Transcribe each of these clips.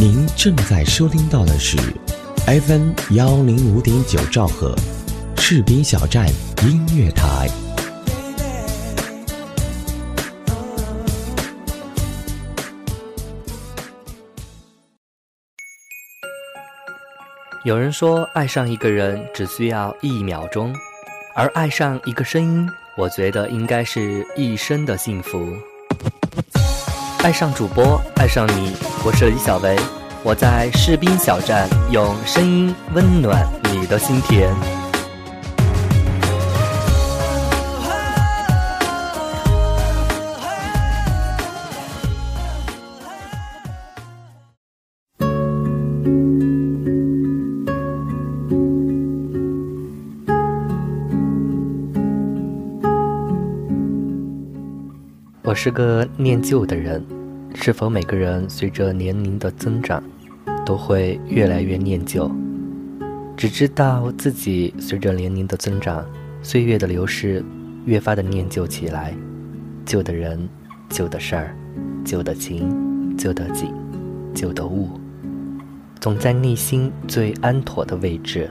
您正在收听到的是 FM 幺零五点九兆赫，赤兵小站音乐台。有人说，爱上一个人只需要一秒钟，而爱上一个声音，我觉得应该是一生的幸福。爱上主播，爱上你，我是李小维，我在士兵小站用声音温暖你的心田。我是个念旧的人，是否每个人随着年龄的增长，都会越来越念旧？只知道自己随着年龄的增长，岁月的流逝，越发的念旧起来。旧的人，旧的事儿，旧的情，旧的景，旧的物，总在内心最安妥的位置。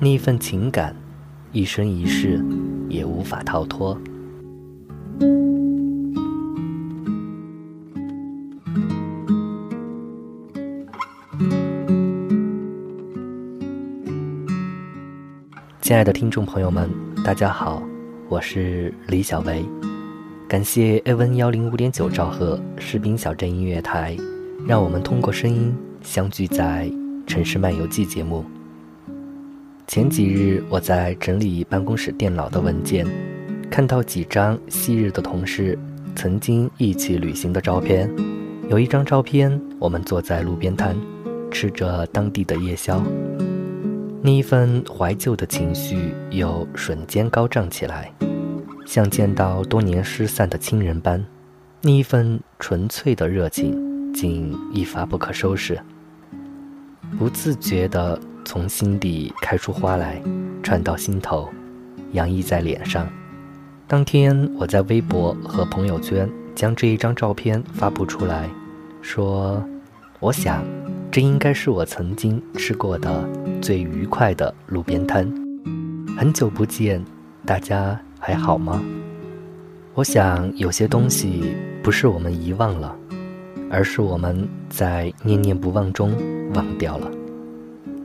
那一份情感，一生一世也无法逃脱。亲爱的听众朋友们，大家好，我是李小维，感谢 A N 幺零五点九兆赫士兵小镇音乐台，让我们通过声音相聚在《城市漫游记》节目。前几日我在整理办公室电脑的文件，看到几张昔日的同事曾经一起旅行的照片，有一张照片，我们坐在路边摊，吃着当地的夜宵。那一份怀旧的情绪又瞬间高涨起来，像见到多年失散的亲人般，那一份纯粹的热情竟一发不可收拾，不自觉地从心底开出花来，传到心头，洋溢在脸上。当天，我在微博和朋友圈将这一张照片发布出来，说：“我想。”这应该是我曾经吃过的最愉快的路边摊。很久不见，大家还好吗？我想有些东西不是我们遗忘了，而是我们在念念不忘中忘掉了。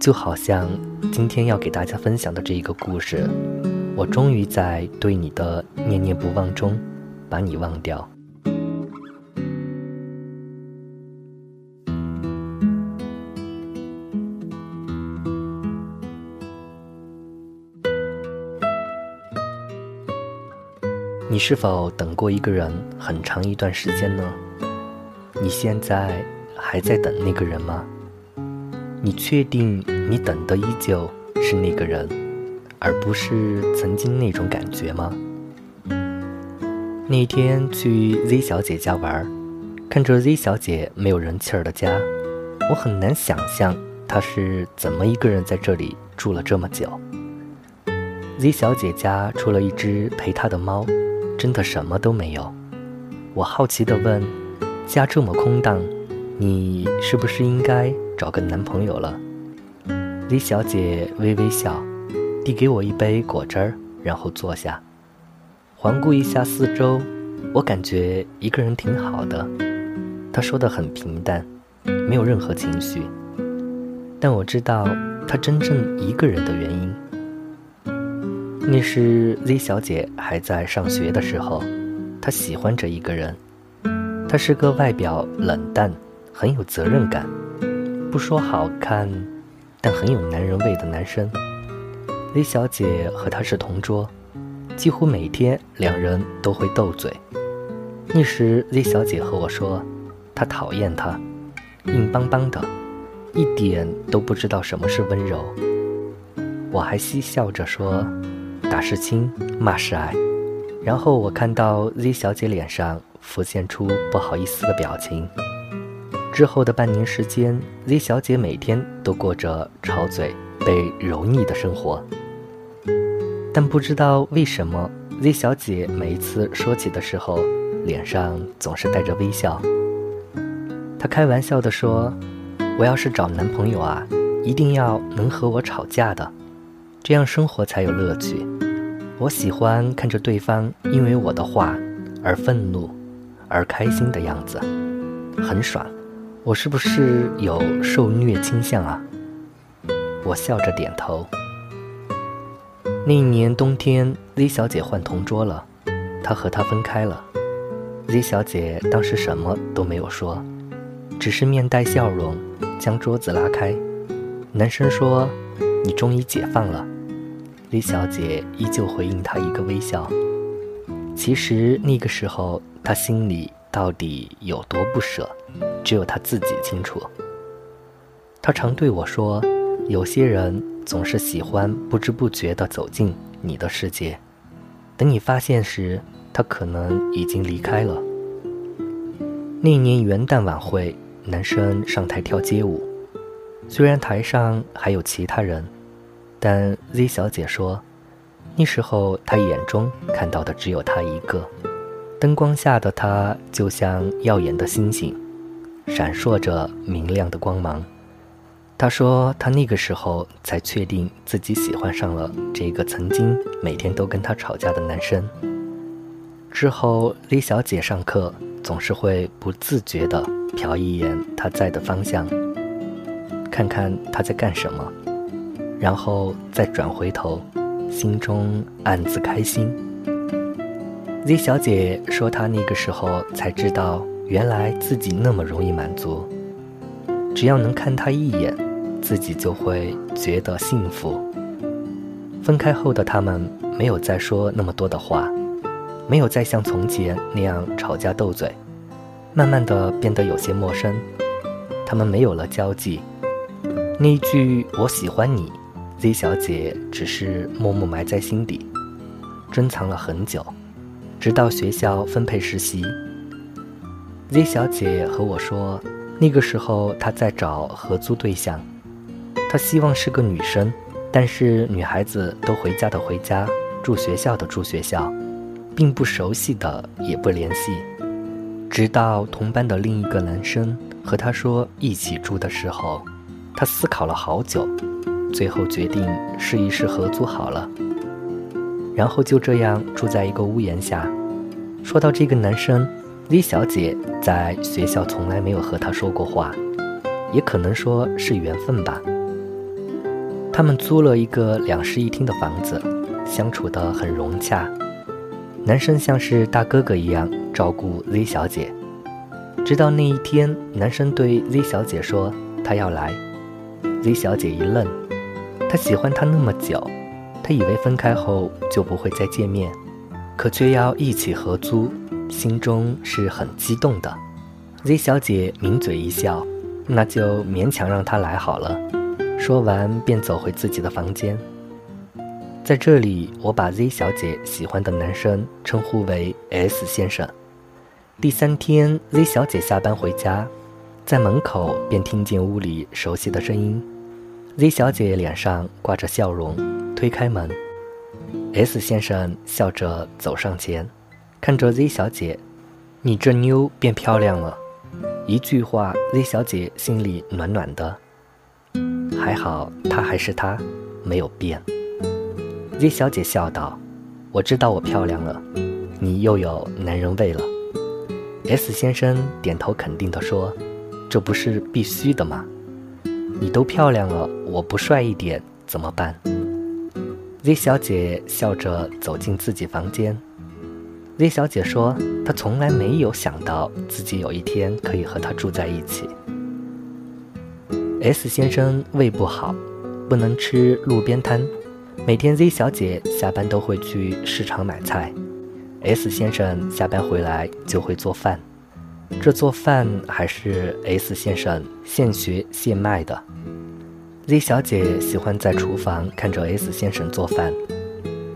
就好像今天要给大家分享的这一个故事，我终于在对你的念念不忘中，把你忘掉。你是否等过一个人很长一段时间呢？你现在还在等那个人吗？你确定你等的依旧是那个人，而不是曾经那种感觉吗？那天去 Z 小姐家玩，看着 Z 小姐没有人气儿的家，我很难想象她是怎么一个人在这里住了这么久。Z 小姐家除了一只陪她的猫。真的什么都没有，我好奇地问：“家这么空荡，你是不是应该找个男朋友了？”李小姐微微笑，递给我一杯果汁儿，然后坐下，环顾一下四周，我感觉一个人挺好的。她说的很平淡，没有任何情绪，但我知道她真正一个人的原因。那是 Z 小姐还在上学的时候，她喜欢着一个人。他是个外表冷淡、很有责任感，不说好看，但很有男人味的男生。Z 小姐和他是同桌，几乎每天两人都会斗嘴。那时 Z 小姐和我说，她讨厌他，硬邦邦的，一点都不知道什么是温柔。我还嬉笑着说。打是亲，骂是爱。然后我看到 Z 小姐脸上浮现出不好意思的表情。之后的半年时间，Z 小姐每天都过着吵嘴、被揉腻的生活。但不知道为什么，Z 小姐每一次说起的时候，脸上总是带着微笑。她开玩笑地说：“我要是找男朋友啊，一定要能和我吵架的，这样生活才有乐趣。我喜欢看着对方因为我的话而愤怒，而开心的样子，很爽。我是不是有受虐倾向啊？我笑着点头。那一年冬天，Z 小姐换同桌了，她和他分开了。Z 小姐当时什么都没有说，只是面带笑容将桌子拉开。男生说：“你终于解放了。李小姐依旧回应他一个微笑。其实那个时候，她心里到底有多不舍？只有他自己清楚。他常对我说：“有些人总是喜欢不知不觉地走进你的世界，等你发现时，他可能已经离开了。”那年元旦晚会，男生上台跳街舞，虽然台上还有其他人，但 Z 小姐说，那时候她眼中看到的只有他一个。灯光下的他就像耀眼的星星。闪烁着明亮的光芒。他说：“他那个时候才确定自己喜欢上了这个曾经每天都跟他吵架的男生。”之后，李小姐上课总是会不自觉地瞟一眼他在的方向，看看他在干什么，然后再转回头，心中暗自开心。Z 小姐说：“她那个时候才知道。”原来自己那么容易满足，只要能看他一眼，自己就会觉得幸福。分开后的他们没有再说那么多的话，没有再像从前那样吵架斗嘴，慢慢的变得有些陌生。他们没有了交际，那一句“我喜欢你 ”，Z 小姐只是默默埋在心底，珍藏了很久，直到学校分配实习。Z 小姐和我说，那个时候她在找合租对象，她希望是个女生，但是女孩子都回家的回家，住学校的住学校，并不熟悉的也不联系。直到同班的另一个男生和她说一起住的时候，她思考了好久，最后决定试一试合租好了。然后就这样住在一个屋檐下。说到这个男生。李小姐在学校从来没有和他说过话，也可能说是缘分吧。他们租了一个两室一厅的房子，相处得很融洽。男生像是大哥哥一样照顾 Z 小姐，直到那一天，男生对 Z 小姐说他要来。Z 小姐一愣，他喜欢她那么久，他以为分开后就不会再见面，可却要一起合租。心中是很激动的，Z 小姐抿嘴一笑，那就勉强让他来好了。说完便走回自己的房间。在这里，我把 Z 小姐喜欢的男生称呼为 S 先生。第三天，Z 小姐下班回家，在门口便听见屋里熟悉的声音。Z 小姐脸上挂着笑容，推开门，S 先生笑着走上前。看着 Z 小姐，你这妞变漂亮了。一句话，Z 小姐心里暖暖的。还好，她还是她，没有变。Z 小姐笑道：“我知道我漂亮了，你又有男人味了。”S 先生点头肯定地说：“这不是必须的吗？你都漂亮了，我不帅一点怎么办？”Z 小姐笑着走进自己房间。Z 小姐说：“她从来没有想到自己有一天可以和他住在一起。”S 先生胃不好，不能吃路边摊。每天 Z 小姐下班都会去市场买菜，S 先生下班回来就会做饭。这做饭还是 S 先生现学现卖的。Z 小姐喜欢在厨房看着 S 先生做饭，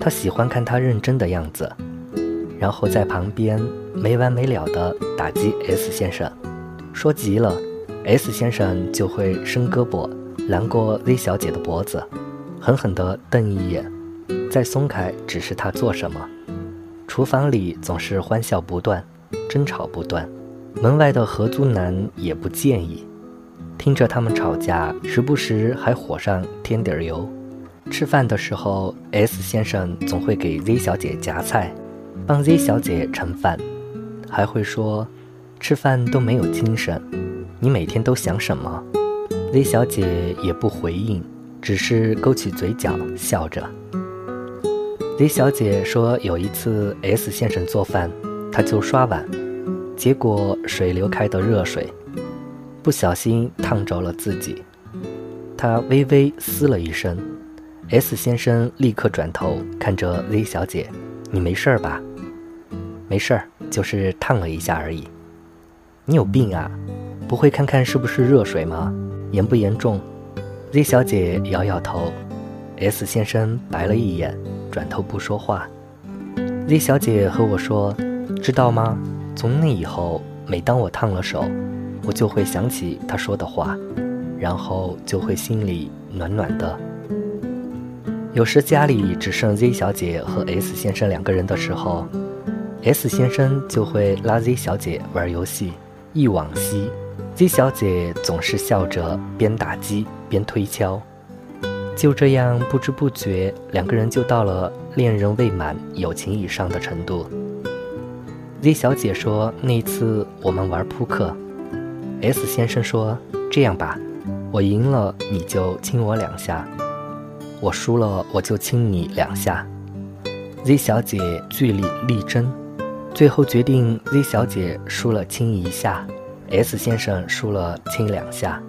她喜欢看他认真的样子。然后在旁边没完没了地打击 S 先生，说急了，S 先生就会伸胳膊拦过 Z 小姐的脖子，狠狠地瞪一眼，再松开指示她做什么。厨房里总是欢笑不断，争吵不断，门外的合租男也不介意。听着他们吵架，时不时还火上添点油。吃饭的时候，S 先生总会给 Z 小姐夹菜，帮 Z 小姐盛饭，还会说：“吃饭都没有精神，你每天都想什么？”Z 小姐也不回应，只是勾起嘴角笑着。Z 小姐说，有一次 S 先生做饭，她就刷碗，结果水流开的热水，不小心烫着了自己，她微微嘶了一声。S 先生立刻转头看着 Z 小姐：“你没事吧？”“没事儿，就是烫了一下而已。”“你有病啊？不会看看是不是热水吗？严不严重？”Z 小姐摇摇头。S 先生白了一眼，转头不说话。Z 小姐和我说：“知道吗？从那以后，每当我烫了手，我就会想起他说的话，然后就会心里暖暖的。”有时家里只剩 Z 小姐和 S 先生两个人的时候，S 先生就会拉 Z 小姐玩游戏。忆往昔，Z 小姐总是笑着边打机边推敲。就这样不知不觉，两个人就到了恋人未满、友情以上的程度。Z 小姐说：“那次我们玩扑克，S 先生说这样吧，我赢了你就亲我两下。”我输了，我就亲你两下。Z 小姐据理力争，最后决定 Z 小姐输了亲一下，S 先生输了亲两下。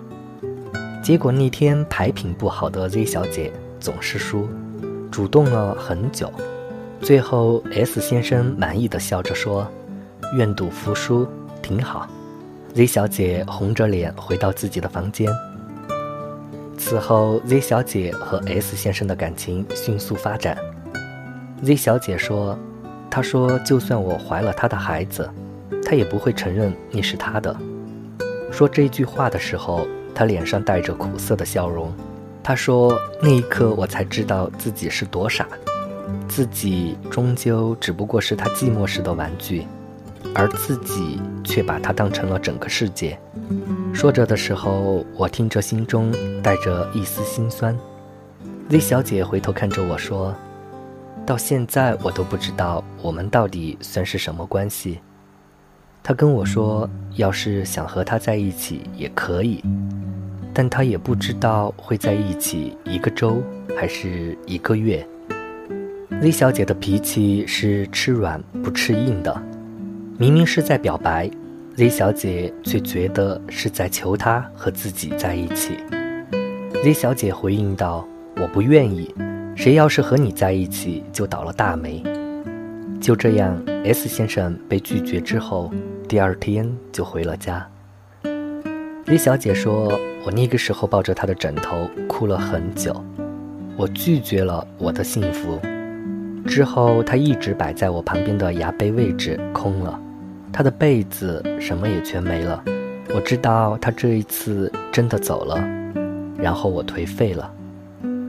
结果那天牌品不好的 Z 小姐总是输，主动了很久。最后 S 先生满意的笑着说：“愿赌服输，挺好。”Z 小姐红着脸回到自己的房间。此后，Z 小姐和 S 先生的感情迅速发展。Z 小姐说：“她说，就算我怀了她的孩子，她也不会承认你是她的。”说这句话的时候，她脸上带着苦涩的笑容。她说：“那一刻，我才知道自己是多傻，自己终究只不过是他寂寞时的玩具，而自己却把他当成了整个世界。”说着的时候，我听着，心中带着一丝心酸。Z 小姐回头看着我说：“到现在我都不知道我们到底算是什么关系。”她跟我说：“要是想和他在一起也可以，但她也不知道会在一起一个周还是一个月。”Z 小姐的脾气是吃软不吃硬的，明明是在表白。Z 小姐却觉得是在求他和自己在一起。Z 小姐回应道：“我不愿意，谁要是和你在一起，就倒了大霉。”就这样，S 先生被拒绝之后，第二天就回了家。Z 小姐说：“我那个时候抱着他的枕头哭了很久，我拒绝了我的幸福。之后，他一直摆在我旁边的牙杯位置空了。”他的被子什么也全没了，我知道他这一次真的走了，然后我颓废了，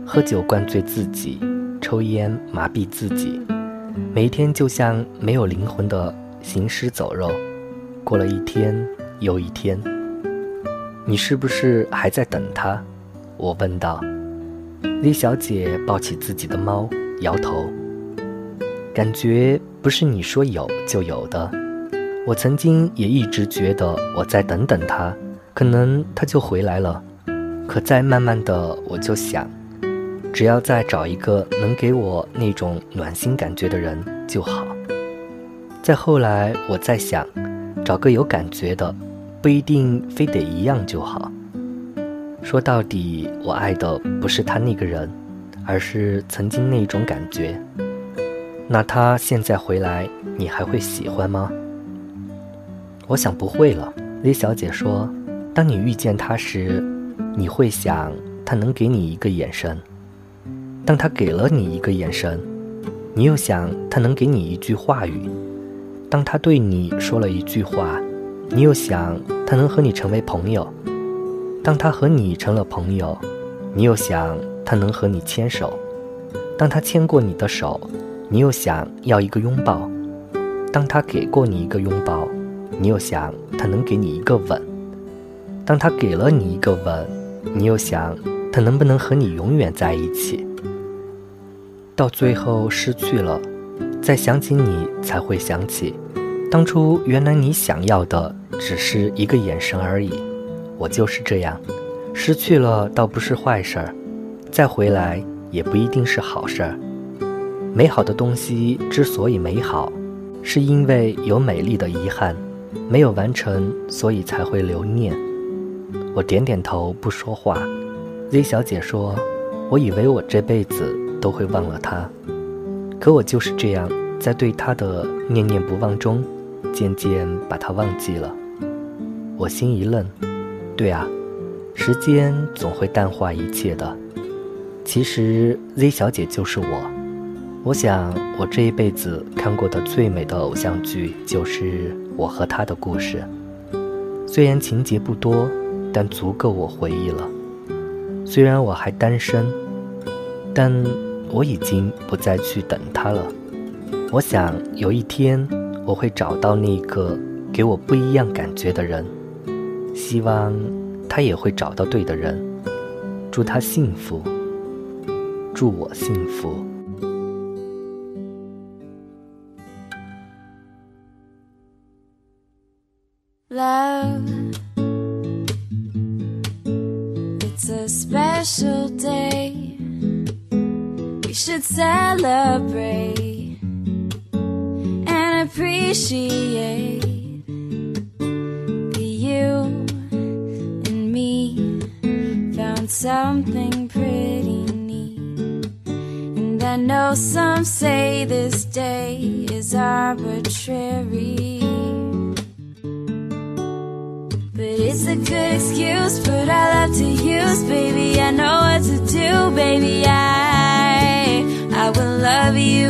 喝酒灌醉自己，抽烟麻痹自己，每一天就像没有灵魂的行尸走肉，过了一天又一天。你是不是还在等他？我问道。李小姐抱起自己的猫，摇头，感觉不是你说有就有的。我曾经也一直觉得我再等等他，可能他就回来了。可再慢慢的，我就想，只要再找一个能给我那种暖心感觉的人就好。再后来，我在想，找个有感觉的，不一定非得一样就好。说到底，我爱的不是他那个人，而是曾经那种感觉。那他现在回来，你还会喜欢吗？我想不会了。李小姐说：“当你遇见他时，你会想他能给你一个眼神；当他给了你一个眼神，你又想他能给你一句话语；当他对你说了一句话，你又想他能和你成为朋友；当他和你成了朋友，你又想他能和你牵手；当他牵过你的手，你又想要一个拥抱；当他给过你一个拥抱。”你又想他能给你一个吻，当他给了你一个吻，你又想他能不能和你永远在一起？到最后失去了，再想起你才会想起，当初原来你想要的只是一个眼神而已。我就是这样，失去了倒不是坏事儿，再回来也不一定是好事儿。美好的东西之所以美好，是因为有美丽的遗憾，没有完成，所以才会留念。我点点头，不说话。Z 小姐说：“我以为我这辈子都会忘了他，可我就是这样，在对他的念念不忘中，渐渐把他忘记了。”我心一愣，对啊，时间总会淡化一切的。其实 Z 小姐就是我。我想，我这一辈子看过的最美的偶像剧，就是我和他的故事。虽然情节不多。但足够我回忆了。虽然我还单身，但我已经不再去等他了。我想有一天我会找到那个给我不一样感觉的人，希望他也会找到对的人。祝他幸福，祝我幸福。Special day. We should celebrate and appreciate that you and me found something pretty neat. And I know some say this day is arbitrary. It's a good excuse, but I love to use, baby. I know what to do, baby. I, I will love you.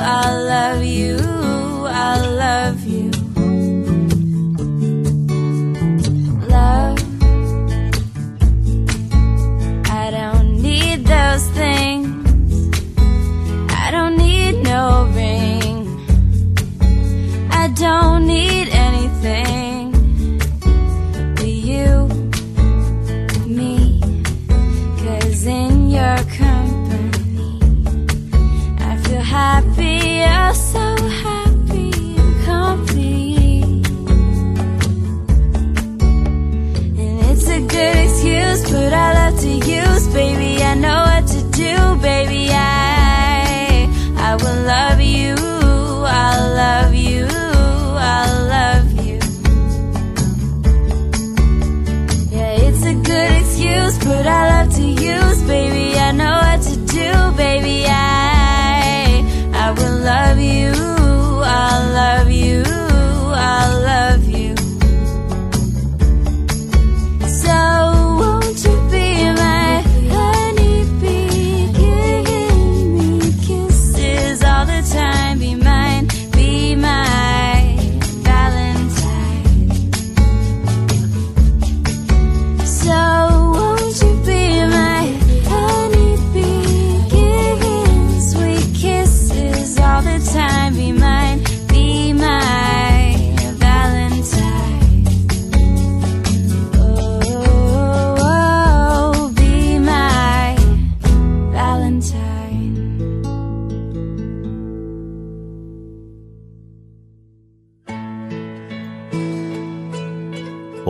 I'll love you. I know what to do, baby. I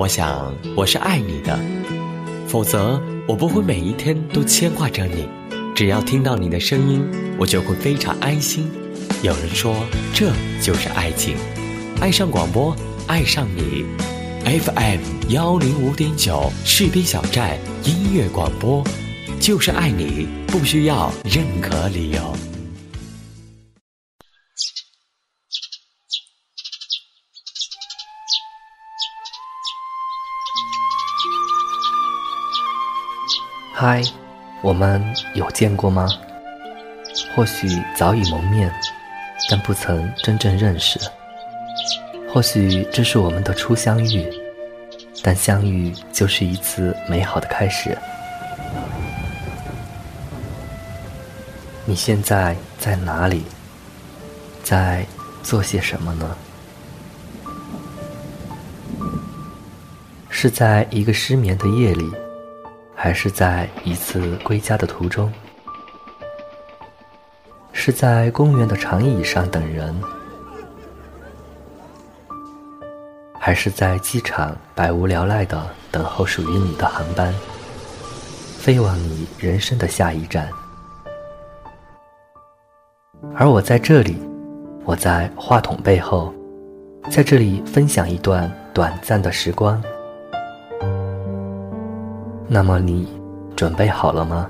我想我是爱你的，否则我不会每一天都牵挂着你。只要听到你的声音，我就会非常安心。”有人说，这就是爱情，爱上广播，爱上你。FM 幺零五点九，士兵小站音乐广播，就是爱你，不需要任何理由。嗨，我们有见过吗？或许早已蒙面，但不曾真正认识。或许这是我们的初相遇，但相遇就是一次美好的开始。你现在在哪里？在做些什么呢？是在一个失眠的夜里，还是在一次归家的途中？是在公园的长椅上等人，还是在机场百无聊赖的等候属于你的航班，飞往你人生的下一站？而我在这里，我在话筒背后，在这里分享一段短暂的时光。那么你准备好了吗？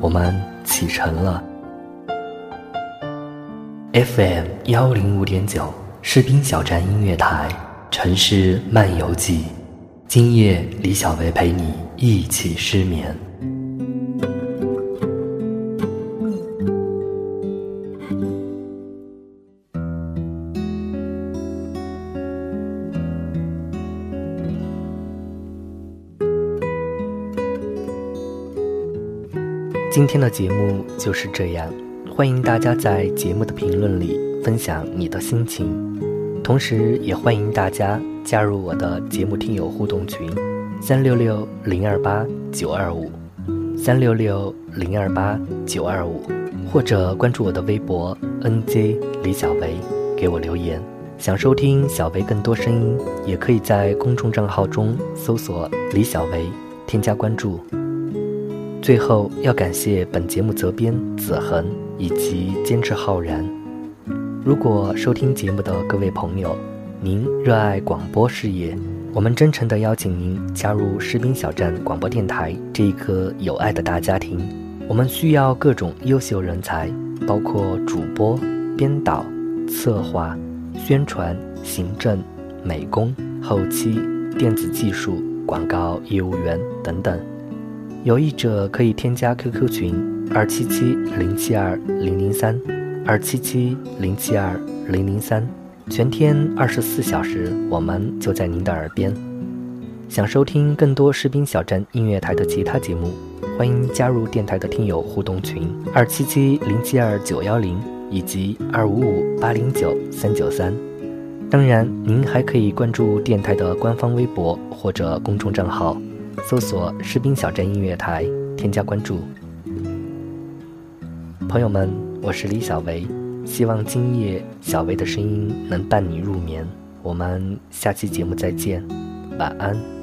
我们启程了。FM 幺零五点九士兵小站音乐台城市漫游记，今夜李小维陪你一起失眠。今天的节目就是这样。欢迎大家在节目的评论里分享你的心情，同时也欢迎大家加入我的节目听友互动群：三六六零二八九二五，三六六零二八九二五，或者关注我的微博 nj 李小维，给我留言。想收听小维更多声音，也可以在公众账号中搜索李小维，添加关注。最后要感谢本节目责编子恒以及监制浩然。如果收听节目的各位朋友，您热爱广播事业，我们真诚地邀请您加入士兵小站广播电台这一个有爱的大家庭。我们需要各种优秀人才，包括主播、编导、策划、宣传、行政、美工、后期、电子技术、广告业务员等等。有意者可以添加 QQ 群二七七零七二零零三，二七七零七二零零三，全天二十四小时，我们就在您的耳边。想收听更多士兵小站音乐台的其他节目，欢迎加入电台的听友互动群二七七零七二九幺零以及二五五八零九三九三。当然，您还可以关注电台的官方微博或者公众账号。搜索“士兵小镇音乐台”，添加关注。朋友们，我是李小维，希望今夜小维的声音能伴你入眠。我们下期节目再见，晚安。